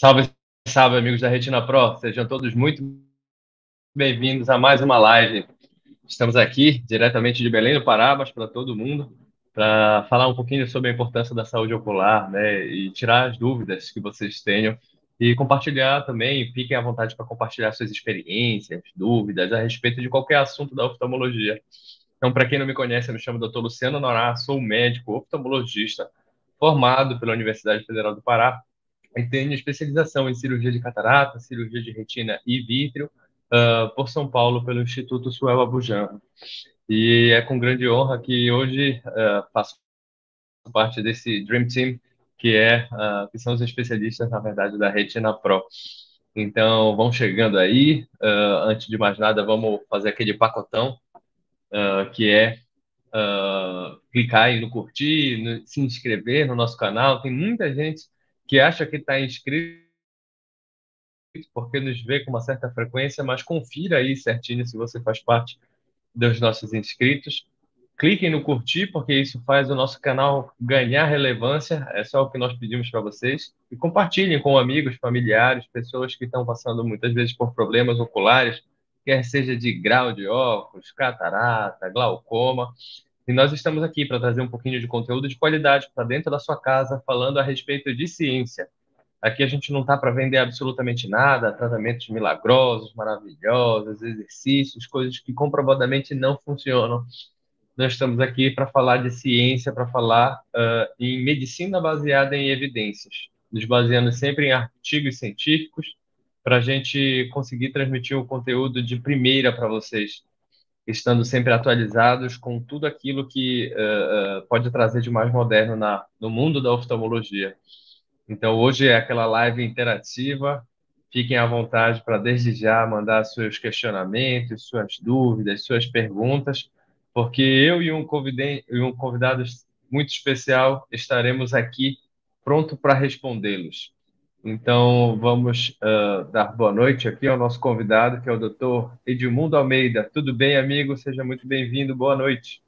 Salve, salve, amigos da Retina Pro. Sejam todos muito bem-vindos a mais uma live. Estamos aqui diretamente de Belém do Pará, mas para todo mundo, para falar um pouquinho sobre a importância da saúde ocular, né, e tirar as dúvidas que vocês tenham e compartilhar também, fiquem à vontade para compartilhar suas experiências, dúvidas a respeito de qualquer assunto da oftalmologia. Então, para quem não me conhece, eu me chamo Dr. Luciano Norá, sou médico oftalmologista formado pela Universidade Federal do Pará tenho especialização em cirurgia de catarata, cirurgia de retina e vítreo uh, por São Paulo pelo Instituto Suel Abujan. E é com grande honra que hoje uh, faço parte desse Dream Team, que é uh, que são os especialistas, na verdade, da Retina Pro. Então, vão chegando aí. antes de mais nada, vamos fazer aquele pacotão, que é clicar aí no curtir, no, se inscrever no nosso canal. Tem muita gente que acha que está inscrito porque nos vê com uma certa frequência, mas confira aí certinho se você faz parte dos nossos inscritos. Cliquem no curtir, porque isso faz o nosso canal ganhar relevância, é só o que nós pedimos para vocês. E compartilhem com amigos, familiares, pessoas que estão passando muitas vezes por problemas oculares, quer seja de grau de óculos, catarata, glaucoma. E nós estamos aqui para trazer um pouquinho de conteúdo de qualidade para dentro da sua casa, falando a respeito de ciência. Aqui a gente não está para vender absolutamente nada, tratamentos milagrosos, maravilhosos, exercícios, coisas que comprovadamente não funcionam. Nós estamos aqui para falar de ciência, para falar uh, em medicina baseada em evidências, nos baseando sempre em artigos científicos, para a gente conseguir transmitir um conteúdo de primeira para vocês estando sempre atualizados com tudo aquilo que uh, pode trazer de mais moderno na, no mundo da oftalmologia. Então, hoje é aquela live interativa. Fiquem à vontade para, desde já, mandar seus questionamentos, suas dúvidas, suas perguntas, porque eu e um, e um convidado muito especial estaremos aqui pronto para respondê-los. Então, vamos uh, dar boa noite aqui ao nosso convidado, que é o doutor Edmundo Almeida. Tudo bem, amigo? Seja muito bem-vindo. Boa noite.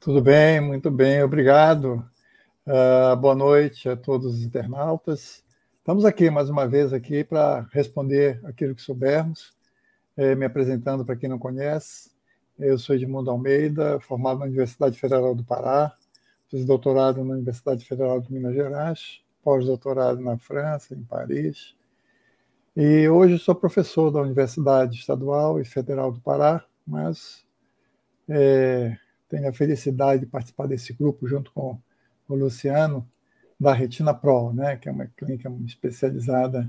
Tudo bem, muito bem, obrigado. Uh, boa noite a todos os internautas. Estamos aqui mais uma vez aqui para responder aquilo que soubermos. Eh, me apresentando para quem não conhece, eu sou Edmundo Almeida, formado na Universidade Federal do Pará, fiz doutorado na Universidade Federal de Minas Gerais pós-doutorado na França, em Paris. E hoje sou professor da Universidade Estadual e Federal do Pará, mas é, tenho a felicidade de participar desse grupo junto com o Luciano, da Retina Pro, né, que é uma clínica especializada,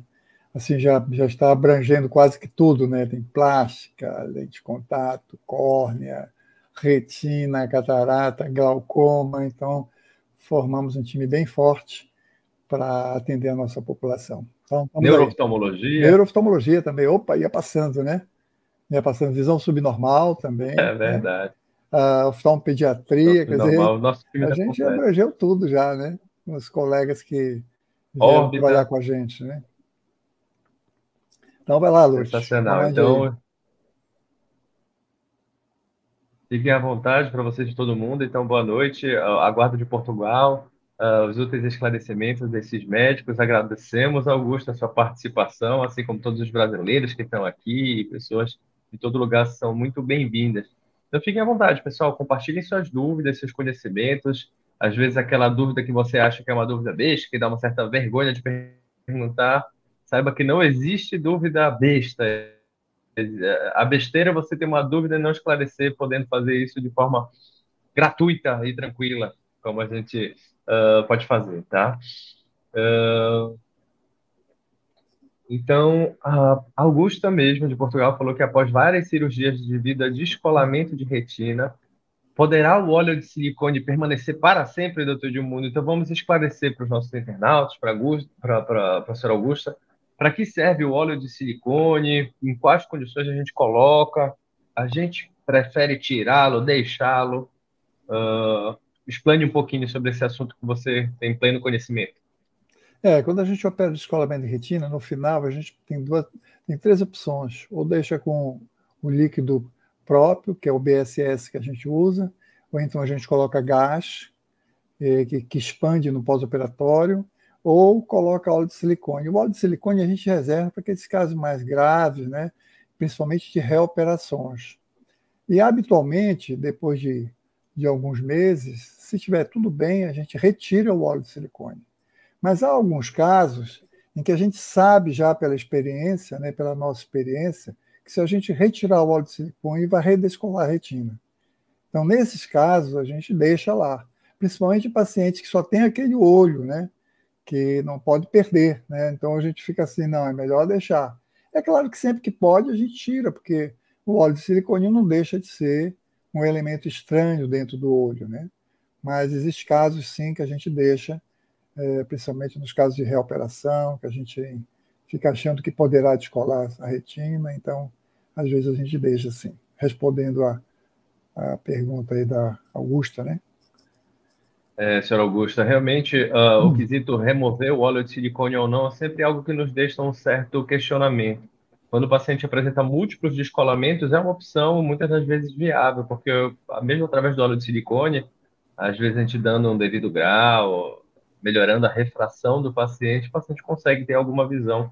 assim, já, já está abrangendo quase que tudo, né? Tem plástica, lente de contato, córnea, retina, catarata, glaucoma, então formamos um time bem forte para atender a nossa população. Então, Neurooftalmologia? Neurooftalmologia também. Opa, ia passando, né? Ia passando. Visão subnormal também. É né? verdade. Uh, oftalmopediatria, quer dizer, nosso a é gente abrangeu tudo já, né? Com os colegas que vieram trabalhar com a gente, né? Então vai lá, Lúcio. Sensacional. Então, fiquem à vontade para vocês de todo mundo. Então, boa noite. Aguardo de Portugal uh, os úteis esclarecimentos desses médicos. Agradecemos, Augusto, a sua participação, assim como todos os brasileiros que estão aqui e pessoas de todo lugar são muito bem-vindas. Então, fiquem à vontade, pessoal, compartilhem suas dúvidas, seus conhecimentos. Às vezes, aquela dúvida que você acha que é uma dúvida besta, que dá uma certa vergonha de perguntar, saiba que não existe dúvida besta. A besteira é você ter uma dúvida e não esclarecer, podendo fazer isso de forma gratuita e tranquila, como a gente uh, pode fazer, tá? Uh, então, a Augusta mesmo, de Portugal, falou que após várias cirurgias devido a descolamento de retina, poderá o óleo de silicone permanecer para sempre, doutor Edmundo? Então, vamos esclarecer para os nossos internautas, para a senhora Augusta, para que serve o óleo de silicone, em quais condições a gente coloca, a gente prefere tirá-lo, deixá-lo, uh, explane um pouquinho sobre esse assunto que você tem pleno conhecimento. É, quando a gente opera descolamento de retina, no final a gente tem duas, tem três opções. Ou deixa com o líquido próprio, que é o BSS que a gente usa, ou então a gente coloca gás, é, que, que expande no pós-operatório, ou coloca óleo de silicone. O óleo de silicone a gente reserva para aqueles casos mais graves, né? principalmente de reoperações. E habitualmente, depois de, de alguns meses, se estiver tudo bem, a gente retira o óleo de silicone. Mas há alguns casos em que a gente sabe já pela experiência, né, pela nossa experiência, que se a gente retirar o óleo de silicone, vai redescolar a retina. Então, nesses casos, a gente deixa lá, principalmente pacientes que só têm aquele olho, né, que não pode perder, né? Então a gente fica assim, não, é melhor deixar. É claro que sempre que pode a gente tira, porque o óleo de silicone não deixa de ser um elemento estranho dentro do olho, né? Mas existem casos sim que a gente deixa, é, principalmente nos casos de reoperação, que a gente fica achando que poderá descolar a retina, então às vezes a gente deixa assim. Respondendo a, a pergunta aí da Augusta, né? É, senhora Augusta, realmente uh, hum. o quesito remover o óleo de silicone ou não é sempre algo que nos deixa um certo questionamento. Quando o paciente apresenta múltiplos descolamentos, é uma opção muitas das vezes viável, porque mesmo através do óleo de silicone, às vezes a gente dando um devido grau, melhorando a refração do paciente, o paciente consegue ter alguma visão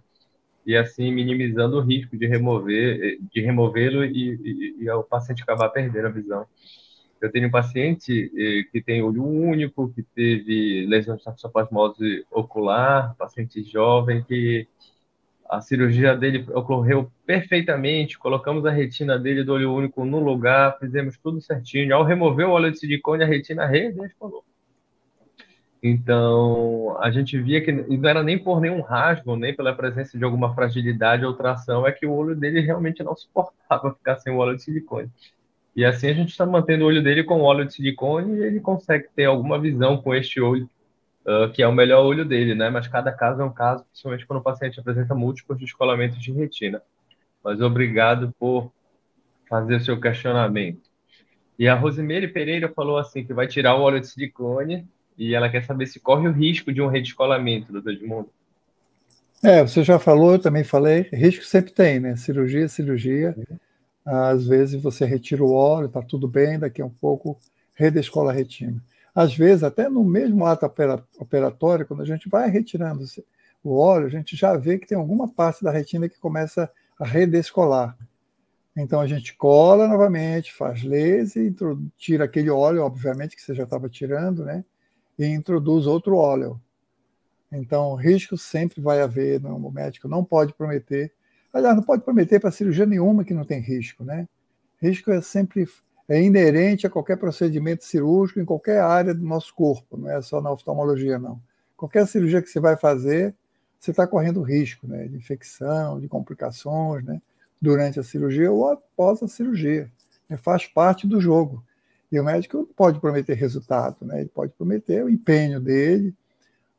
e assim minimizando o risco de remover, de removê-lo e, e, e o paciente acabar perdendo a visão. Eu tenho um paciente eh, que tem olho único, que teve lesão de toxoplasmose ocular, paciente jovem que a cirurgia dele ocorreu perfeitamente, colocamos a retina dele do olho único no lugar, fizemos tudo certinho. Ao remover o óleo de silicone, a retina redescolou. Então, a gente via que não era nem por nenhum rasgo, nem pela presença de alguma fragilidade ou tração, é que o olho dele realmente não suportava ficar sem o óleo de silicone. E assim a gente está mantendo o olho dele com óleo de silicone e ele consegue ter alguma visão com este olho, uh, que é o melhor olho dele, né? Mas cada caso é um caso, principalmente quando o paciente apresenta múltiplos descolamentos de retina. Mas obrigado por fazer o seu questionamento. E a Rosemary Pereira falou assim que vai tirar o óleo de silicone e ela quer saber se corre o risco de um redescolamento, doutor Edmundo. É, você já falou, eu também falei, risco sempre tem, né? Cirurgia, cirurgia. Uhum às vezes você retira o óleo, está tudo bem, daqui a um pouco redescola a retina. Às vezes, até no mesmo ato operatório, quando a gente vai retirando o óleo, a gente já vê que tem alguma parte da retina que começa a redescolar. Então a gente cola novamente, faz laser, tira aquele óleo, obviamente, que você já estava tirando, né? E introduz outro óleo. Então, risco sempre vai haver, o médico não pode prometer Aliás, não pode prometer para cirurgia nenhuma que não tem risco, né? Risco é sempre é inerente a qualquer procedimento cirúrgico em qualquer área do nosso corpo, não é só na oftalmologia, não. Qualquer cirurgia que você vai fazer, você está correndo risco, né? De infecção, de complicações, né? Durante a cirurgia ou após a cirurgia. Né? Faz parte do jogo. E o médico não pode prometer resultado, né? Ele pode prometer o empenho dele,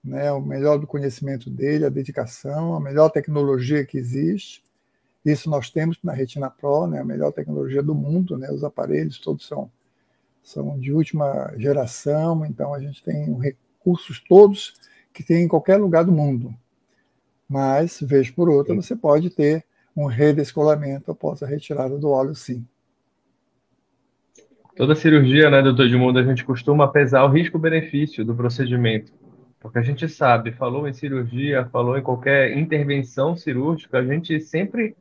né, o melhor do conhecimento dele, a dedicação, a melhor tecnologia que existe. Isso nós temos na Retina Pro, né, a melhor tecnologia do mundo, né, os aparelhos todos são, são de última geração, então a gente tem recursos todos que tem em qualquer lugar do mundo. Mas, vez por outra, você pode ter um redescolamento após a retirada do óleo, sim. Toda cirurgia, né, doutor Edmundo, a gente costuma pesar o risco-benefício do procedimento. Porque a gente sabe, falou em cirurgia, falou em qualquer intervenção cirúrgica, a gente sempre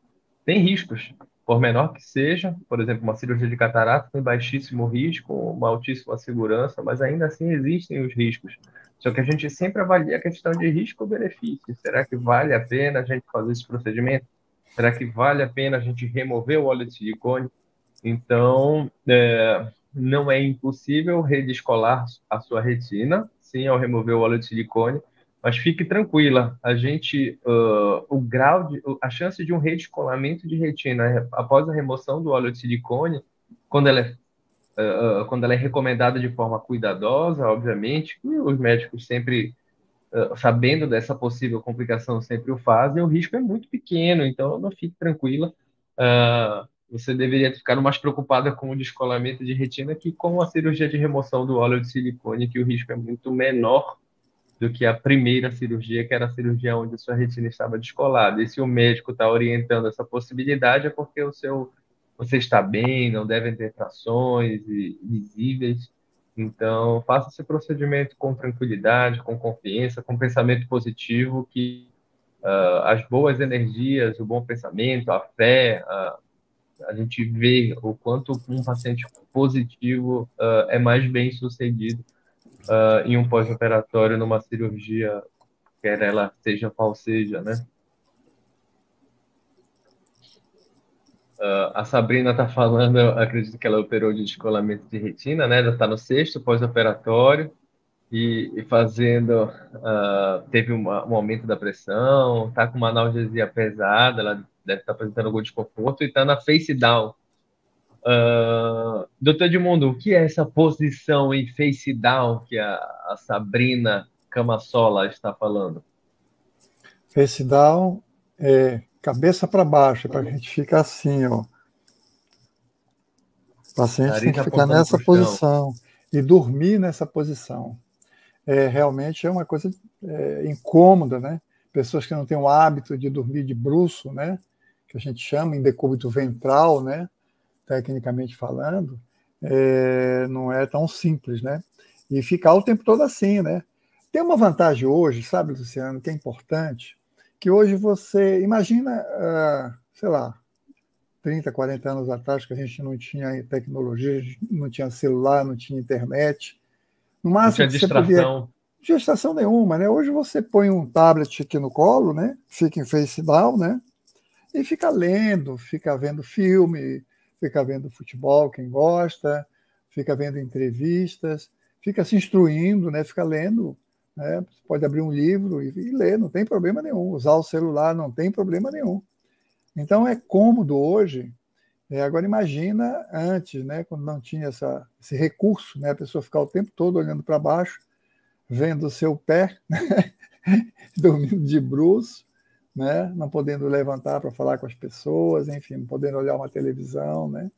tem riscos, por menor que seja. Por exemplo, uma cirurgia de catarata tem baixíssimo risco, uma altíssima segurança, mas ainda assim existem os riscos. Só que a gente sempre avalia a questão de risco-benefício. Será que vale a pena a gente fazer esse procedimento? Será que vale a pena a gente remover o óleo de silicone? Então, é, não é impossível redescolar a sua retina, sim ao remover o óleo de silicone, mas fique tranquila, a gente, uh, o grau de, a chance de um redescolamento de retina após a remoção do óleo de silicone, quando ela é, uh, quando ela é recomendada de forma cuidadosa, obviamente, os médicos sempre, uh, sabendo dessa possível complicação, sempre o fazem, o risco é muito pequeno, então não fique tranquila. Uh, você deveria ficar mais preocupada com o descolamento de retina que com a cirurgia de remoção do óleo de silicone, que o risco é muito menor do que a primeira cirurgia, que era a cirurgia onde a sua retina estava descolada. E se o médico está orientando essa possibilidade, é porque o seu você está bem, não devem ter trações visíveis, Então, faça esse procedimento com tranquilidade, com confiança, com pensamento positivo, que uh, as boas energias, o bom pensamento, a fé, uh, a gente vê o quanto um paciente positivo uh, é mais bem sucedido em um pós-operatório, numa cirurgia, quer ela seja qual seja, né? Uh, a Sabrina está falando, acredito que ela operou de descolamento de retina, né? Está no sexto pós-operatório e, e, fazendo, uh, teve uma, um aumento da pressão, está com uma analgesia pesada, ela deve estar tá apresentando algum desconforto e está na face down. Uh, doutor Edmundo, o que é essa posição em face down que a, a Sabrina Camassola está falando? Face down é cabeça para baixo, para a gente ficar assim, ó. O paciente tem que ficar nessa posição e dormir nessa posição. É, realmente é uma coisa é, incômoda, né? Pessoas que não têm o hábito de dormir de bruço, né? Que a gente chama em decúbito ventral, né? Tecnicamente falando, é, não é tão simples, né? E ficar o tempo todo assim, né? Tem uma vantagem hoje, sabe, Luciano, que é importante, que hoje você imagina, uh, sei lá, 30, 40 anos atrás, que a gente não tinha tecnologia, não tinha celular, não tinha internet. No máximo, não tinha distração. Podia... Distração nenhuma, né? Hoje você põe um tablet aqui no colo, né? Fica em face down, né? E fica lendo, fica vendo filme, fica vendo futebol, quem gosta, fica vendo entrevistas, fica se instruindo, né? Fica lendo né? Você pode abrir um livro e, e ler, não tem problema nenhum. Usar o celular não tem problema nenhum. Então é cômodo hoje. É, agora imagina antes, né, quando não tinha essa, esse recurso, né, a pessoa ficar o tempo todo olhando para baixo, vendo o seu pé, né, dormindo de bruços, né, não podendo levantar para falar com as pessoas, enfim, não podendo olhar uma televisão, né.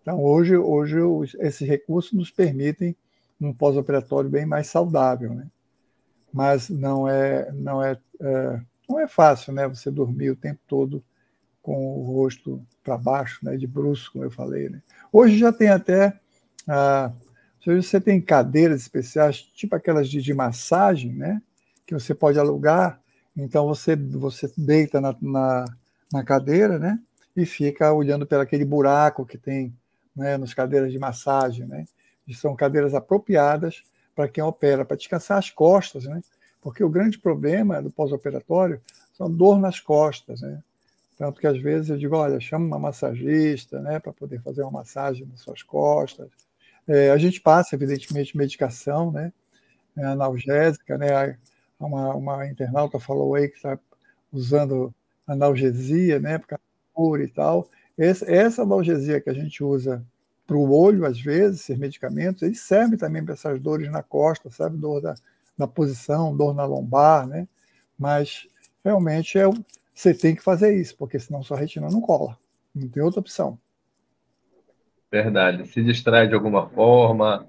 Então hoje, hoje esses recursos nos permitem um pós-operatório bem mais saudável, né mas não é, não é, é, não é fácil, né? Você dormir o tempo todo com o rosto para baixo, né? De bruxo, como eu falei. Né? Hoje já tem até ah, você tem cadeiras especiais, tipo aquelas de, de, massagem, né? Que você pode alugar. Então você você deita na, na, na cadeira, né? E fica olhando pelo aquele buraco que tem né, nas cadeiras de massagem, né? E são cadeiras apropriadas para quem opera, para descansar as costas, né? Porque o grande problema do pós-operatório são dor nas costas, né? Tanto que às vezes eu digo, olha, chama uma massagista, né, para poder fazer uma massagem nas suas costas. É, a gente passa, evidentemente, medicação, né, é, analgésica, né? Uma, uma internauta falou aí que está usando analgesia, né, por causa e tal. Essa, essa analgesia que a gente usa para o olho, às vezes, esses medicamentos, eles servem também para essas dores na costa, sabe? Dor da, da posição, dor na lombar, né? Mas realmente é, você tem que fazer isso, porque senão sua retina não cola. Não tem outra opção. Verdade. Se distrai de alguma forma,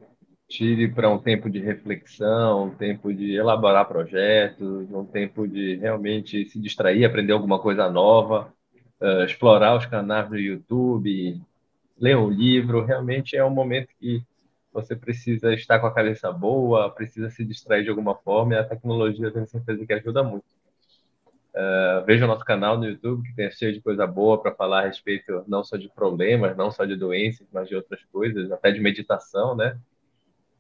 tire para um tempo de reflexão, um tempo de elaborar projetos, um tempo de realmente se distrair, aprender alguma coisa nova, uh, explorar os canais do YouTube, ler um livro, realmente é um momento que você precisa estar com a cabeça boa, precisa se distrair de alguma forma, e a tecnologia tenho certeza que ajuda muito. Uh, veja o nosso canal no YouTube, que tem cheio de coisa boa para falar a respeito não só de problemas, não só de doenças, mas de outras coisas, até de meditação, né?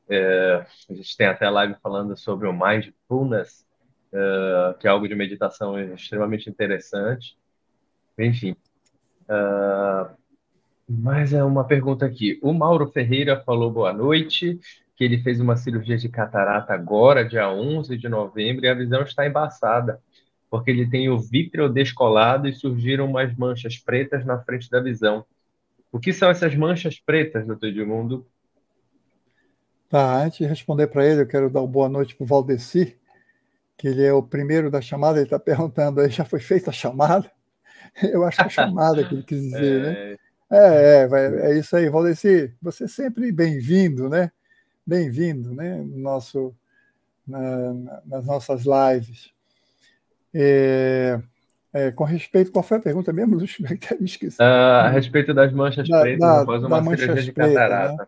Uh, a gente tem até live falando sobre o mindfulness, uh, que é algo de meditação extremamente interessante. Enfim, uh, mas é uma pergunta aqui. O Mauro Ferreira falou boa noite, que ele fez uma cirurgia de catarata agora, dia 11 de novembro, e a visão está embaçada, porque ele tem o vítreo descolado e surgiram umas manchas pretas na frente da visão. O que são essas manchas pretas, doutor Edmundo? Tá, antes de responder para ele, eu quero dar uma boa noite para o Valdeci, que ele é o primeiro da chamada, ele está perguntando aí, já foi feita a chamada? Eu acho que é a chamada que ele quis dizer, né? é... né? É, é, é isso aí, Valdeci. Você é sempre bem-vindo, né? Bem-vindo, né? No nosso, na, nas nossas lives. É, é, com respeito, qual foi a pergunta mesmo, Lúcio? Me esqueci. Uh, a respeito das manchas da, pretas da, após uma cirurgia de catarata. Né?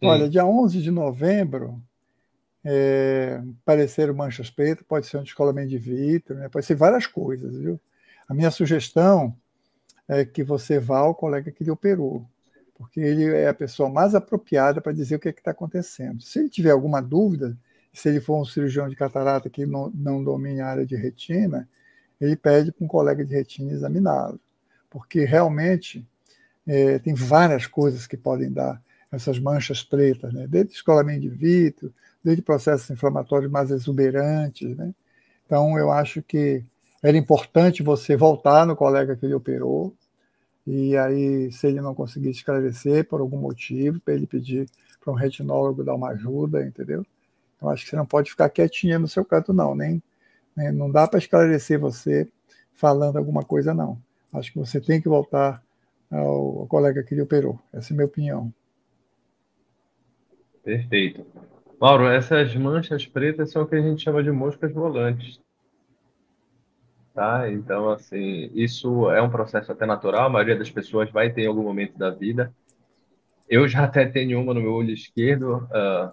Olha, dia 11 de novembro, é, apareceram manchas pretas, pode ser um descolamento de vidro, né? pode ser várias coisas, viu? A minha sugestão é que você vá ao colega que lhe operou, porque ele é a pessoa mais apropriada para dizer o que é está acontecendo. Se ele tiver alguma dúvida, se ele for um cirurgião de catarata que não, não domine a área de retina, ele pede para um colega de retina examiná-lo, porque realmente é, tem várias coisas que podem dar essas manchas pretas, né? desde descolamento de vidro, desde processos inflamatórios mais exuberantes. Né? Então, eu acho que era importante você voltar no colega que ele operou, e aí, se ele não conseguir esclarecer por algum motivo, para ele pedir para um retinólogo dar uma ajuda, entendeu? Eu acho que você não pode ficar quietinha no seu canto, não, nem, nem não dá para esclarecer você falando alguma coisa, não. Acho que você tem que voltar ao, colega que lhe operou. Essa é a minha opinião. Perfeito. Mauro, essas manchas pretas são o que a gente chama de moscas volantes. Tá? Então, assim, isso é um processo até natural, a maioria das pessoas vai ter em algum momento da vida. Eu já até tenho uma no meu olho esquerdo, uh,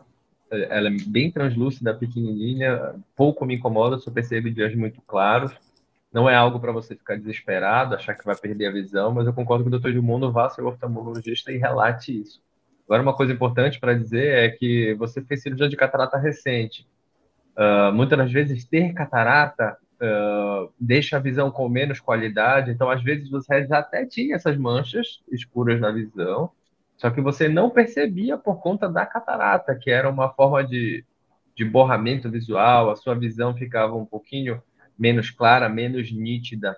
ela é bem translúcida, pequenininha, pouco me incomoda, só percebo dias muito claros. Não é algo para você ficar desesperado, achar que vai perder a visão, mas eu concordo com o doutor Edmundo, vá ser oftalmologista e relate isso. Agora, uma coisa importante para dizer é que você fez cirurgia de catarata recente. Uh, muitas das vezes, ter catarata uh, deixa a visão com menos qualidade. Então, às vezes, você até tinha essas manchas escuras na visão, só que você não percebia por conta da catarata, que era uma forma de, de borramento visual, a sua visão ficava um pouquinho menos clara, menos nítida.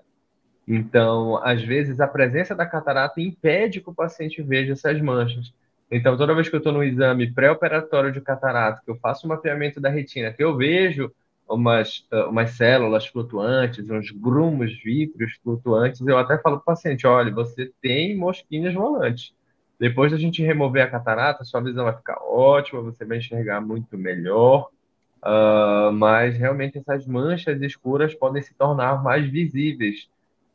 Então, às vezes, a presença da catarata impede que o paciente veja essas manchas. Então, toda vez que eu estou no exame pré-operatório de catarata, que eu faço um mapeamento da retina, que eu vejo umas, ah, umas células flutuantes, uns grumos vítreos flutuantes, eu até falo para o paciente, olha, você tem mosquinhas volantes. Depois da gente remover a catarata, sua visão vai ficar ótima, você vai enxergar muito melhor, uh, mas realmente essas manchas escuras podem se tornar mais visíveis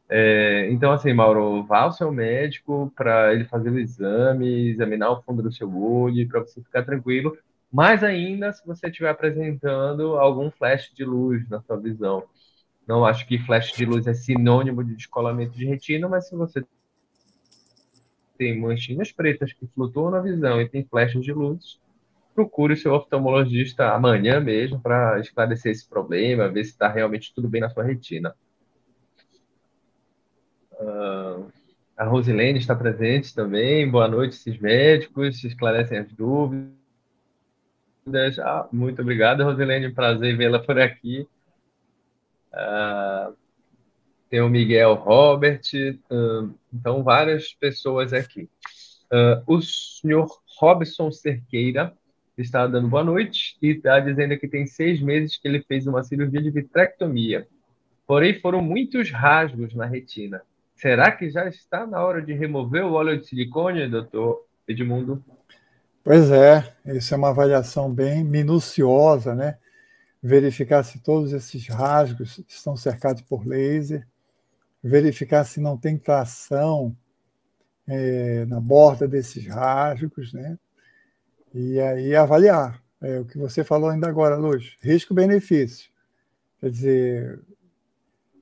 é, então, assim, Mauro, vá ao seu médico para ele fazer o exame, examinar o fundo do seu olho, para você ficar tranquilo. Mais ainda se você estiver apresentando algum flash de luz na sua visão. Não acho que flash de luz é sinônimo de descolamento de retina, mas se você tem manchinhas pretas que flutuam na visão e tem flashes de luz, procure o seu oftalmologista amanhã mesmo para esclarecer esse problema, ver se está realmente tudo bem na sua retina. Uh, a Rosilene está presente também. Boa noite, esses médicos, esclarecem as dúvidas. Ah, muito obrigado, Rosilene. Prazer vê-la por aqui. Uh, tem o Miguel Robert, uh, então várias pessoas aqui. Uh, o senhor Robson Cerqueira está dando boa noite e está dizendo que tem seis meses que ele fez uma cirurgia de vitrectomia. Porém, foram muitos rasgos na retina. Será que já está na hora de remover o óleo de silicone, doutor Edmundo? Pois é, isso é uma avaliação bem minuciosa, né? Verificar se todos esses rasgos estão cercados por laser, verificar se não tem tração é, na borda desses rasgos, né? E aí avaliar. É, o que você falou ainda agora, Luz, risco-benefício. Quer dizer,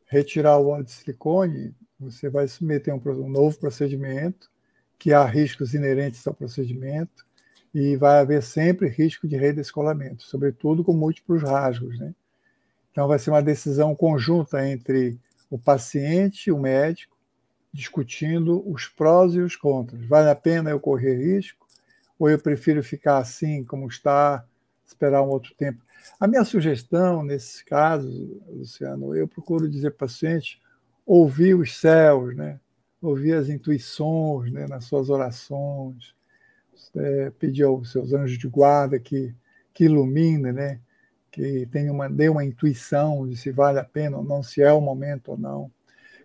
retirar o óleo de silicone você vai submeter um, um novo procedimento, que há riscos inerentes ao procedimento, e vai haver sempre risco de redescolamento, sobretudo com múltiplos rasgos. Né? Então, vai ser uma decisão conjunta entre o paciente e o médico, discutindo os prós e os contras. Vale a pena eu correr risco? Ou eu prefiro ficar assim como está, esperar um outro tempo? A minha sugestão, nesses casos, Luciano, eu procuro dizer para o paciente ouvir os céus, né? ouvir as intuições né? nas suas orações, é, pedir aos seus anjos de guarda que, que ilumine, né? que tenha uma, dê uma intuição de se vale a pena ou não, se é o momento ou não.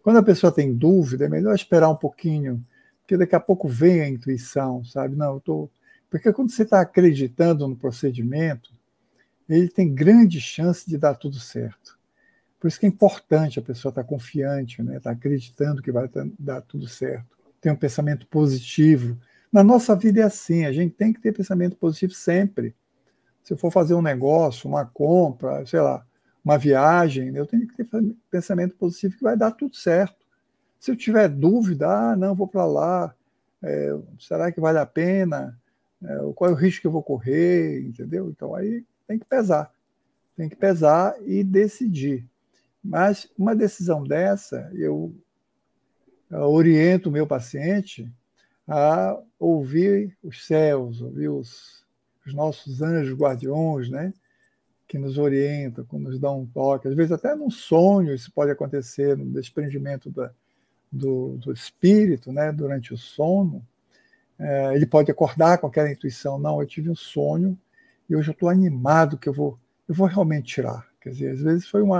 Quando a pessoa tem dúvida, é melhor esperar um pouquinho, porque daqui a pouco vem a intuição, sabe? Não, eu tô... Porque quando você está acreditando no procedimento, ele tem grande chance de dar tudo certo. Por isso que é importante a pessoa estar confiante, né? estar acreditando que vai dar tudo certo. Ter um pensamento positivo. Na nossa vida é assim, a gente tem que ter pensamento positivo sempre. Se eu for fazer um negócio, uma compra, sei lá, uma viagem, eu tenho que ter pensamento positivo que vai dar tudo certo. Se eu tiver dúvida, ah, não, vou para lá, é, será que vale a pena? É, qual é o risco que eu vou correr? Entendeu? Então aí tem que pesar. Tem que pesar e decidir. Mas uma decisão dessa, eu, oriento o meu paciente a ouvir os céus, ouvir os, os nossos anjos guardiões, né? que nos orientam, que nos dão um toque. Às vezes, até num sonho, isso pode acontecer, no desprendimento da, do, do, espírito, né? durante o sono. É, ele pode acordar com aquela intuição: não, eu tive um sonho e hoje eu estou animado que eu vou, eu vou realmente tirar. Quer dizer, às vezes foi um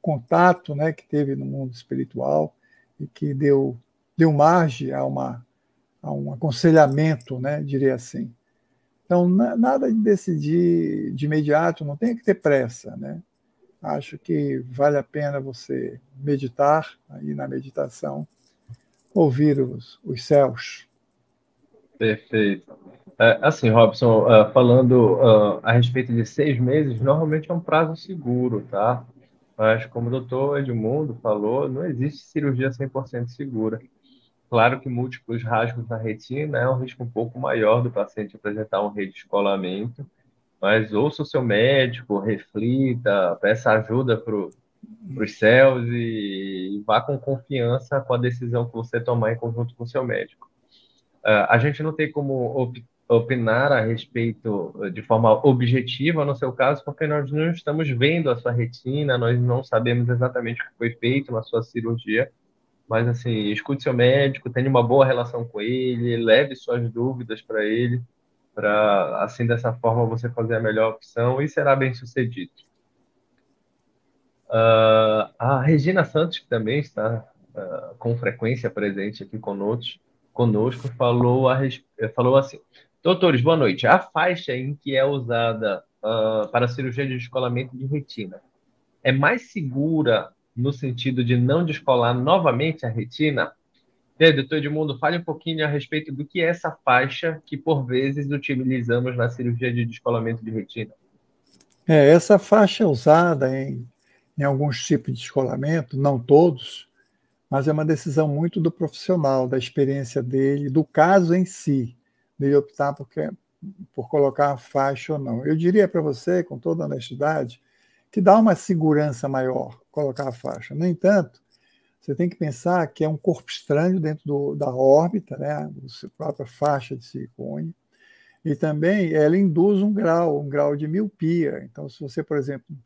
contato né, que teve no mundo espiritual e que deu, deu margem a uma a um aconselhamento, né, diria assim. Então, nada de decidir de imediato, não tem que ter pressa, né? Acho que vale a pena você meditar aí na meditação, ouvir os, os céus. Perfeito. É, assim, Robson, uh, falando uh, a respeito de seis meses, normalmente é um prazo seguro, tá? Mas, como o doutor Edmundo falou, não existe cirurgia 100% segura. Claro que múltiplos rasgos na retina é um risco um pouco maior do paciente apresentar um redescolamento, mas ouça o seu médico, reflita, peça ajuda para os céus e, vá com confiança com a decisão que você tomar em conjunto com o seu médico. Uh, a gente não tem como op opinar a respeito de forma objetiva no seu caso, porque nós não estamos vendo a sua retina, nós não sabemos exatamente o que foi feito na sua cirurgia, mas, assim, escute seu médico, tenha uma boa relação com ele, leve suas dúvidas para ele, para, assim, dessa forma, você fazer a melhor opção e será bem sucedido. Uh, a Regina Santos, que também está uh, com frequência presente aqui conosco, conosco falou, a, falou assim: Doutores, boa noite. A faixa em que é usada uh, para cirurgia de descolamento de retina é mais segura no sentido de não descolar novamente a retina? E aí, doutor Edmundo, fale um pouquinho a respeito do que é essa faixa que, por vezes, utilizamos na cirurgia de descolamento de retina. É, essa faixa é usada em, em alguns tipos de descolamento, não todos, mas é uma decisão muito do profissional, da experiência dele, do caso em si, dele optar por, por colocar faixa ou não. Eu diria para você, com toda honestidade, que dá uma segurança maior colocar a faixa. No entanto, você tem que pensar que é um corpo estranho dentro do, da órbita, né, a própria faixa de silicone, e também ela induz um grau, um grau de miopia. Então, se você, por exemplo,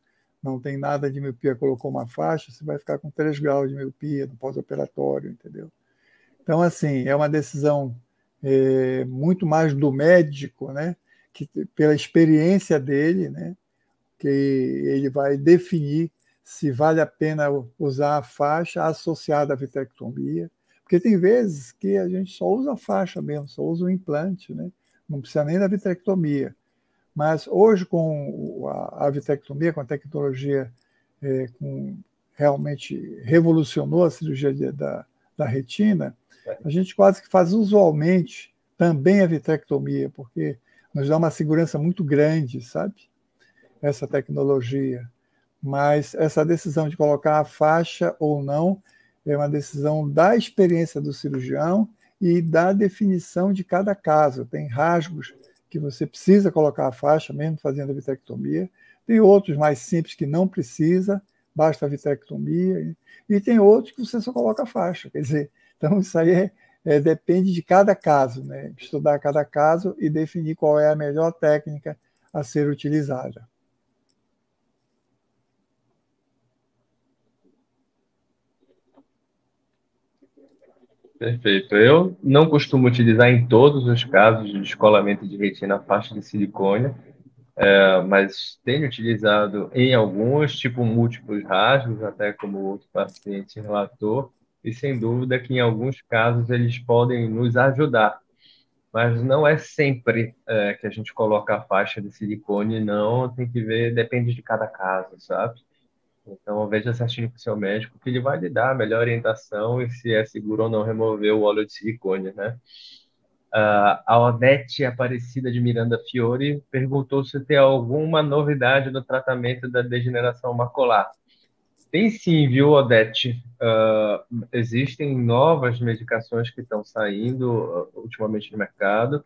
não tem nada de miopia, colocou uma faixa, você vai ficar com 3 graus de miopia no pós-operatório, entendeu? Então, assim, é uma decisão é, muito mais do médico, né, que pela experiência dele, né, que ele vai definir se vale a pena usar a faixa associada à vitrectomia, porque tem vezes que a gente só usa a faixa mesmo, só usa o implante, né? não precisa nem da vitrectomia. Mas hoje, com a, vitrectomia, com a tecnologia é, com, realmente revolucionou a cirurgia de, da, da retina, a gente quase que faz usualmente também a vitrectomia, porque nos dá uma segurança muito grande, sabe? essa tecnologia. Mas essa decisão de colocar a faixa ou não é uma decisão da experiência do cirurgião e da definição de cada caso. Tem rasgos que você precisa colocar a faixa, mesmo fazendo a vitrectomia. Tem outros mais simples que não precisa, basta a vitrectomia. E tem outros que você só coloca a faixa. Quer dizer, então isso aí é, é, depende de cada caso, né? Estudar cada caso e definir qual é a melhor técnica a ser utilizada. Perfeito. Eu não costumo utilizar em todos os casos de descolamento de retina faixa de silicone, é, mas tenho utilizado em alguns, tipo múltiplos rasgos, até como outro paciente relatou, e sem dúvida que em alguns casos eles podem nos ajudar. Mas não é sempre é, que a gente coloca a faixa de silicone, não, tem que ver, depende de cada caso, sabe? Então, veja certinho com o seu médico que ele vai lhe dar a melhor orientação e se é seguro ou não remover o óleo de silicone, né? Uh, a Odete Aparecida de Miranda Fiore perguntou se tem alguma novidade no tratamento da degeneração macular. Tem sim, viu, Odete? Uh, existem novas medicações que estão saindo uh, ultimamente no mercado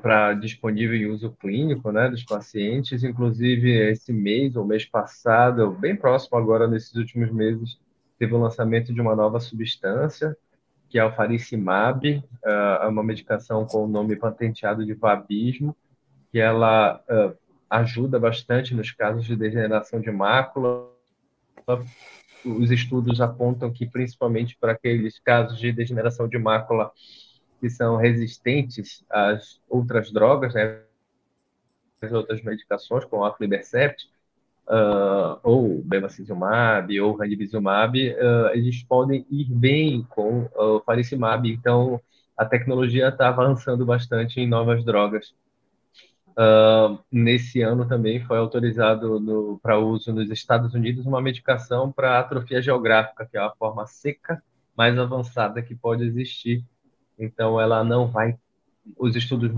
para disponível em uso clínico né, dos pacientes. Inclusive, esse mês ou mês passado, bem próximo agora, nesses últimos meses, teve o lançamento de uma nova substância que é o faricimab, uh, é uma medicação com o nome patenteado de vabismo, que ela uh, ajuda bastante nos casos de degeneração de mácula. Os estudos apontam que, principalmente para aqueles casos de degeneração de mácula que são resistentes às outras drogas, né, as outras medicações, como a aflibercept, uh, ou bevacizumab ou ranibizumab, uh, eles podem ir bem com o faricimab. Então, a tecnologia está avançando bastante em novas drogas. Uh, nesse ano também foi autorizado para uso nos Estados Unidos uma medicação para atrofia geográfica, que é a forma seca mais avançada que pode existir. Então, ela não vai. Os estudos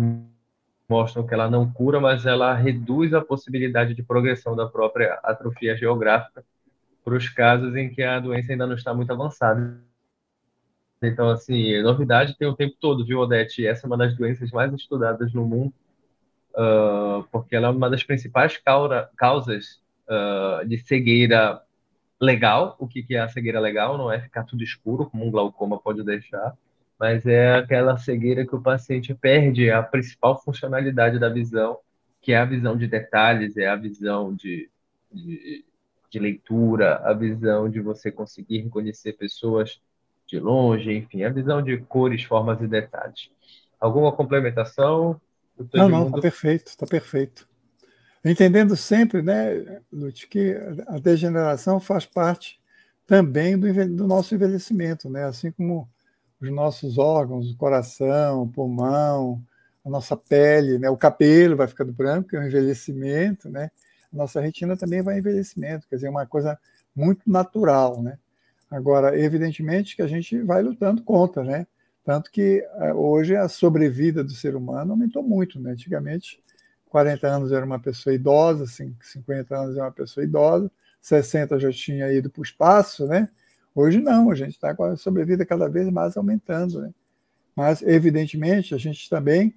mostram que ela não cura, mas ela reduz a possibilidade de progressão da própria atrofia geográfica para os casos em que a doença ainda não está muito avançada. Então, assim, novidade tem o tempo todo, viu, Odete? Essa é uma das doenças mais estudadas no mundo, uh, porque ela é uma das principais causas uh, de cegueira legal. O que, que é a cegueira legal? Não é ficar tudo escuro, como um glaucoma pode deixar, mas é aquela cegueira que o paciente perde a principal funcionalidade da visão, que é a visão de detalhes, é a visão de, de, de leitura, a visão de você conseguir reconhecer pessoas de longe, enfim, a visão de cores, formas e detalhes. Alguma complementação? Não, não, está perfeito, está perfeito. Entendendo sempre, né, Lute, que a degeneração faz parte também do, do nosso envelhecimento, né? Assim como os nossos órgãos, o coração, o pulmão, a nossa pele, né? o cabelo vai ficando branco, que é o envelhecimento, né? a nossa retina também vai envelhecimento, quer dizer, é uma coisa muito natural. Né? Agora, evidentemente que a gente vai lutando contra, né? Tanto que eh, hoje a sobrevida do ser humano aumentou muito, né? Antigamente, 40 anos era uma pessoa idosa, 50 anos era uma pessoa idosa, 60 já tinha ido para o espaço, né? Hoje não, a gente está com a sobrevida cada vez mais aumentando. Né? Mas, evidentemente, a gente também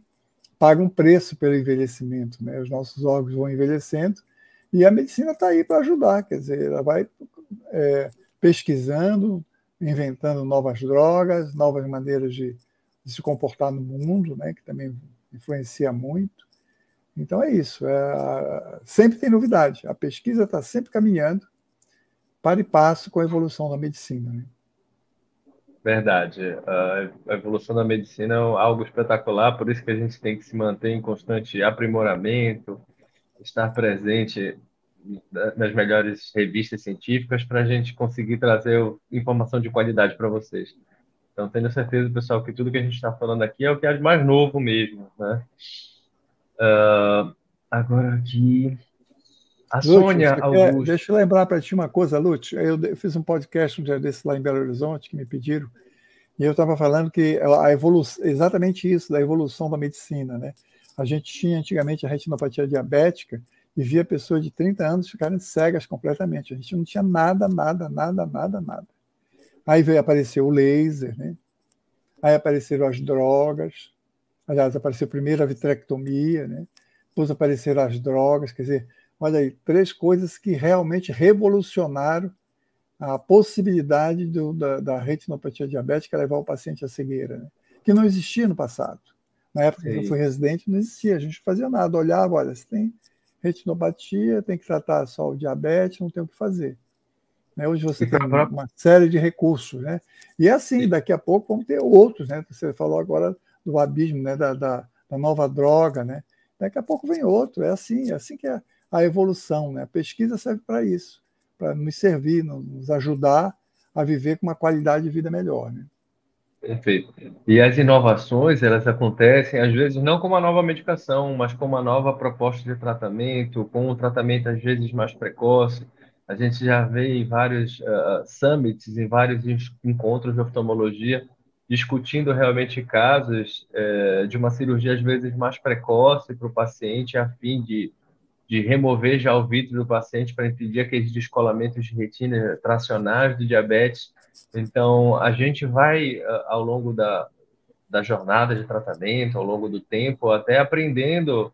paga um preço pelo envelhecimento. Né? Os nossos órgãos vão envelhecendo e a medicina está aí para ajudar. Quer dizer, ela vai é, pesquisando, inventando novas drogas, novas maneiras de, de, se comportar no mundo, né? que também influencia muito. Então é isso. É, sempre tem novidade. A pesquisa está sempre caminhando para e passo com a evolução da medicina. Né? Verdade. A evolução da medicina é algo espetacular, por isso que a gente tem que se manter em constante aprimoramento, estar presente nas melhores revistas científicas para a gente conseguir trazer informação de qualidade para vocês. Então, tenho certeza, pessoal, que tudo que a gente está falando aqui é o que é de mais novo mesmo, né? Uh, agora aqui, a Lute, Sônia Augusto. Deixa eu lembrar para ti uma coisa, Lute. Eu fiz um podcast um dia desse lá em Belo Horizonte que me pediram, e eu estava falando que a evolução, exatamente isso, da evolução da medicina, né? A gente tinha antigamente a retinopatia diabética e via pessoas de 30 anos ficarem cegas completamente. A gente não tinha nada, nada, nada, nada, nada. Aí veio aparecer o laser, né? Aí apareceram as drogas. Aliás, apareceu primeiro a vitrectomia, né? Depois apareceram as drogas, quer dizer, Olha aí, três coisas que realmente revolucionaram a possibilidade do, da, da, retinopatia diabética levar o paciente à cegueira, né? que não existia no passado. Na época Sim. que eu fui residente, não existia, a gente fazia nada, olhava, olha, se tem retinopatia, tem que tratar só o diabetes, não tem o que fazer. Né? Hoje você tem uma, série de recursos, né? E é assim, daqui a pouco vão ter outros, né? Você falou agora do abismo, né? Da, da, da nova droga, né? Daqui a pouco vem outro, é assim, é assim que é a evolução. Né? A pesquisa serve para isso, para nos servir, nos ajudar a viver com uma qualidade de vida melhor. Né? Perfeito. E as inovações, elas acontecem, às vezes, não com uma nova medicação, mas com uma nova proposta de tratamento, com um tratamento, às vezes, mais precoce. A gente já vê em vários uh, summits, em vários encontros de oftalmologia, discutindo realmente casos é, de uma cirurgia às vezes mais precoce para o paciente, a fim de, de remover já o vidro do paciente para impedir aqueles descolamentos de retina tracionais do diabetes. Então, a gente vai, ao longo da, da jornada de tratamento, ao longo do tempo, até aprendendo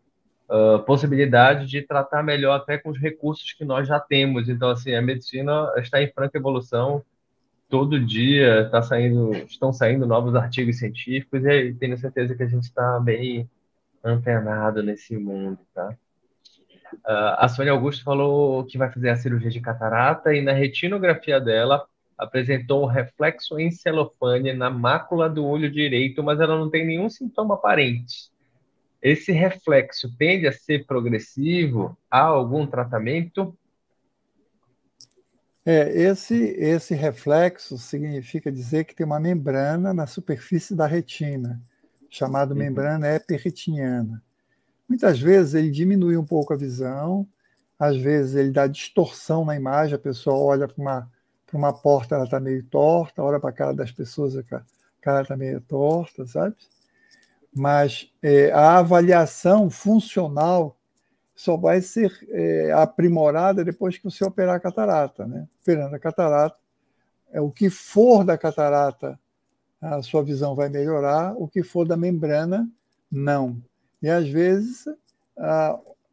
uh, possibilidade de tratar melhor até com os recursos que nós já temos. Então, assim, a medicina está em franca evolução. Todo dia tá saindo, estão saindo novos artigos científicos e tenho certeza que a gente está bem antenado nesse mundo, tá? Uh, a Sônia Augusto falou que vai fazer a cirurgia de catarata e na retinografia dela apresentou um reflexo em celofane na mácula do olho direito, mas ela não tem nenhum sintoma aparente. Esse reflexo tende a ser progressivo? Há algum tratamento? É, esse, esse reflexo significa dizer que tem uma membrana na superfície da retina, chamada uhum. membrana epiretiniana. Muitas vezes ele diminui um pouco a visão, às vezes ele dá distorção na imagem, a pessoa olha para uma, uma porta, ela está meio torta, olha para a cara das pessoas, a cara está meio torta, sabe? mas é, a avaliação funcional só vai ser é, aprimorada depois que você operar a catarata. Né? Operando a catarata, é, o que for da catarata, a sua visão vai melhorar, o que for da membrana, não. E às vezes,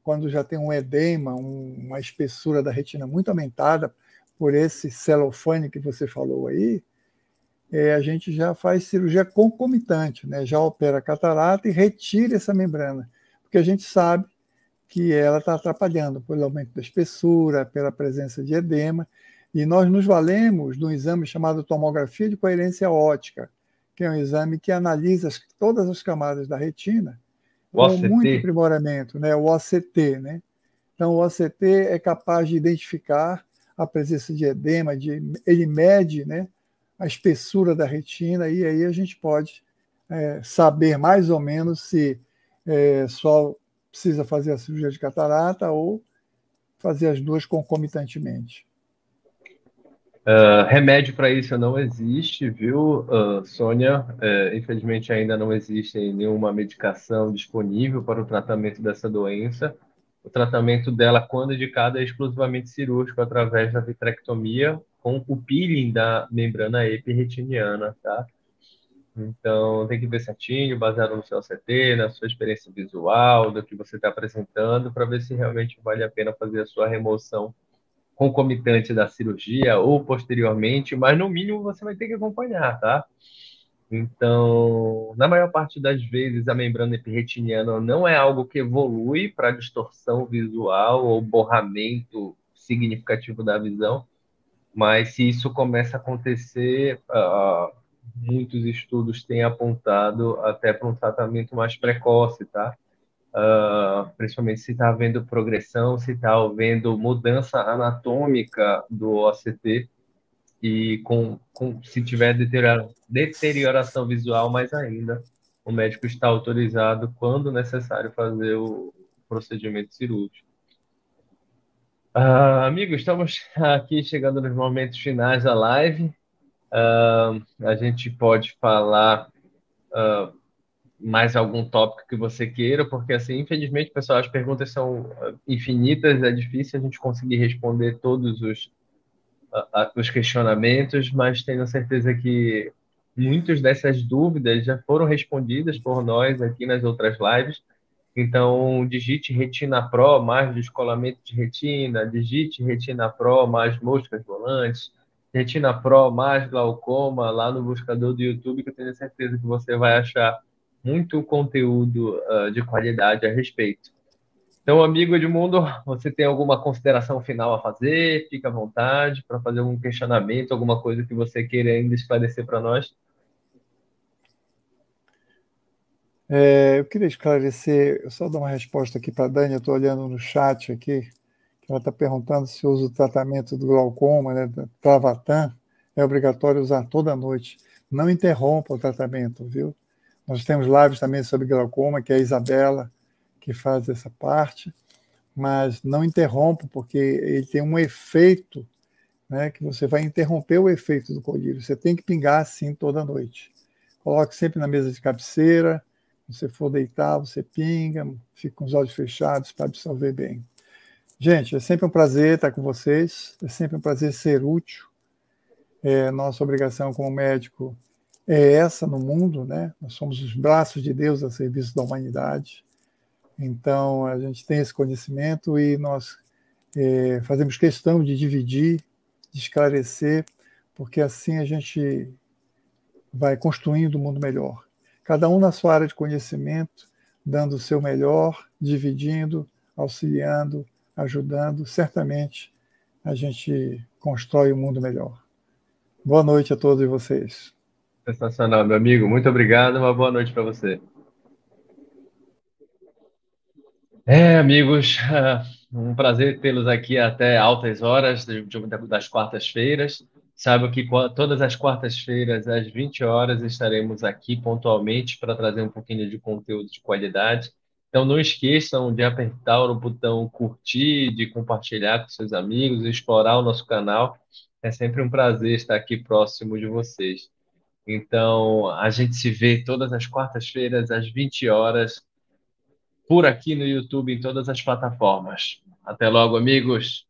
quando já tem um edema, um, uma espessura da retina muito aumentada por esse celofane que você falou aí, é, a gente já faz cirurgia concomitante, né? já opera a catarata e retira essa membrana, porque a gente sabe que ela está atrapalhando pelo aumento da espessura, pela presença de edema, e nós nos valemos de um exame chamado tomografia de coerência ótica, que é um exame que analisa todas as camadas da retina com muito aprimoramento, né? o OCT. Né? Então, o OCT é capaz de identificar a presença de edema, de, ele mede né, a espessura da retina, e aí a gente pode é, saber mais ou menos se é, só precisa fazer a cirurgia de catarata ou fazer as duas concomitantemente. Uh, remédio para isso não existe, viu, uh, Sônia? Uh, infelizmente ainda não existe nenhuma medicação disponível para o tratamento dessa doença. O tratamento dela, quando indicado, é exclusivamente cirúrgico através da vitrectomia com o peeling da membrana epirretiniana, tá? Então, tem que ver certinho, baseado no seu CT, na sua experiência visual, do que você está apresentando, para ver se realmente vale a pena fazer a sua remoção concomitante da cirurgia ou posteriormente, mas no mínimo você vai ter que acompanhar, tá? Então, na maior parte das vezes, a membrana epirretiniana não é algo que evolui para distorção visual ou borramento significativo da visão, mas se isso começa a acontecer, uh, muitos estudos têm apontado até para um tratamento mais precoce, tá? Uh, principalmente se está havendo progressão, se está havendo mudança anatômica do OCT e com, com se tiver deterioração visual mais ainda, o médico está autorizado, quando necessário, fazer o procedimento cirúrgico. Uh, amigos, estamos aqui chegando nos momentos finais da live. Uh, a gente pode falar uh, mais algum tópico que você queira, porque, assim, infelizmente, pessoal, as perguntas são infinitas, é difícil a gente conseguir responder todos os, os questionamentos, mas tenho certeza que muitas dessas dúvidas já foram respondidas por nós aqui nas outras lives. Então, digite Retina Pro mais descolamento de retina, digite Retina Pro mais moscas volantes, Retina Pro mais glaucoma lá no buscador do YouTube, que eu tenho certeza que você vai achar muito conteúdo uh, de qualidade a respeito. Então, amigo Edmundo, você tem alguma consideração final a fazer? Fica à vontade para fazer algum questionamento, alguma coisa que você queira ainda esclarecer para nós. É, eu queria esclarecer, eu só dar uma resposta aqui para a Dani, eu estou olhando no chat aqui, ela está perguntando se usa o tratamento do glaucoma, né, Travatan, é obrigatório usar toda noite. Não interrompa o tratamento, viu? Nós temos lives também sobre glaucoma, que é a Isabela que faz essa parte, mas não interrompa, porque ele tem um efeito, né, que você vai interromper o efeito do colírio. Você tem que pingar assim toda noite. coloque sempre na mesa de cabeceira. Se você for deitar, você pinga, fica com os olhos fechados para absorver bem. Gente, é sempre um prazer estar com vocês, é sempre um prazer ser útil. É, nossa obrigação como médico é essa no mundo, né? Nós somos os braços de Deus a serviço da humanidade. Então, a gente tem esse conhecimento e nós é, fazemos questão de dividir, de esclarecer, porque assim a gente vai construindo um mundo melhor. Cada um na sua área de conhecimento, dando o seu melhor, dividindo, auxiliando, ajudando, certamente a gente constrói um mundo melhor. Boa noite a todos vocês. Sensacional, meu amigo. Muito obrigado. Uma boa noite para você. É, amigos, um prazer tê-los aqui até altas horas das quartas-feiras. Saiba que todas as quartas-feiras, às 20 horas, estaremos aqui pontualmente para trazer um pouquinho de conteúdo de qualidade. Então, não esqueçam de apertar o botão curtir, de compartilhar com seus amigos, explorar o nosso canal. É sempre um prazer estar aqui próximo de vocês. Então, a gente se vê todas as quartas-feiras, às 20 horas, por aqui no YouTube, em todas as plataformas. Até logo, amigos!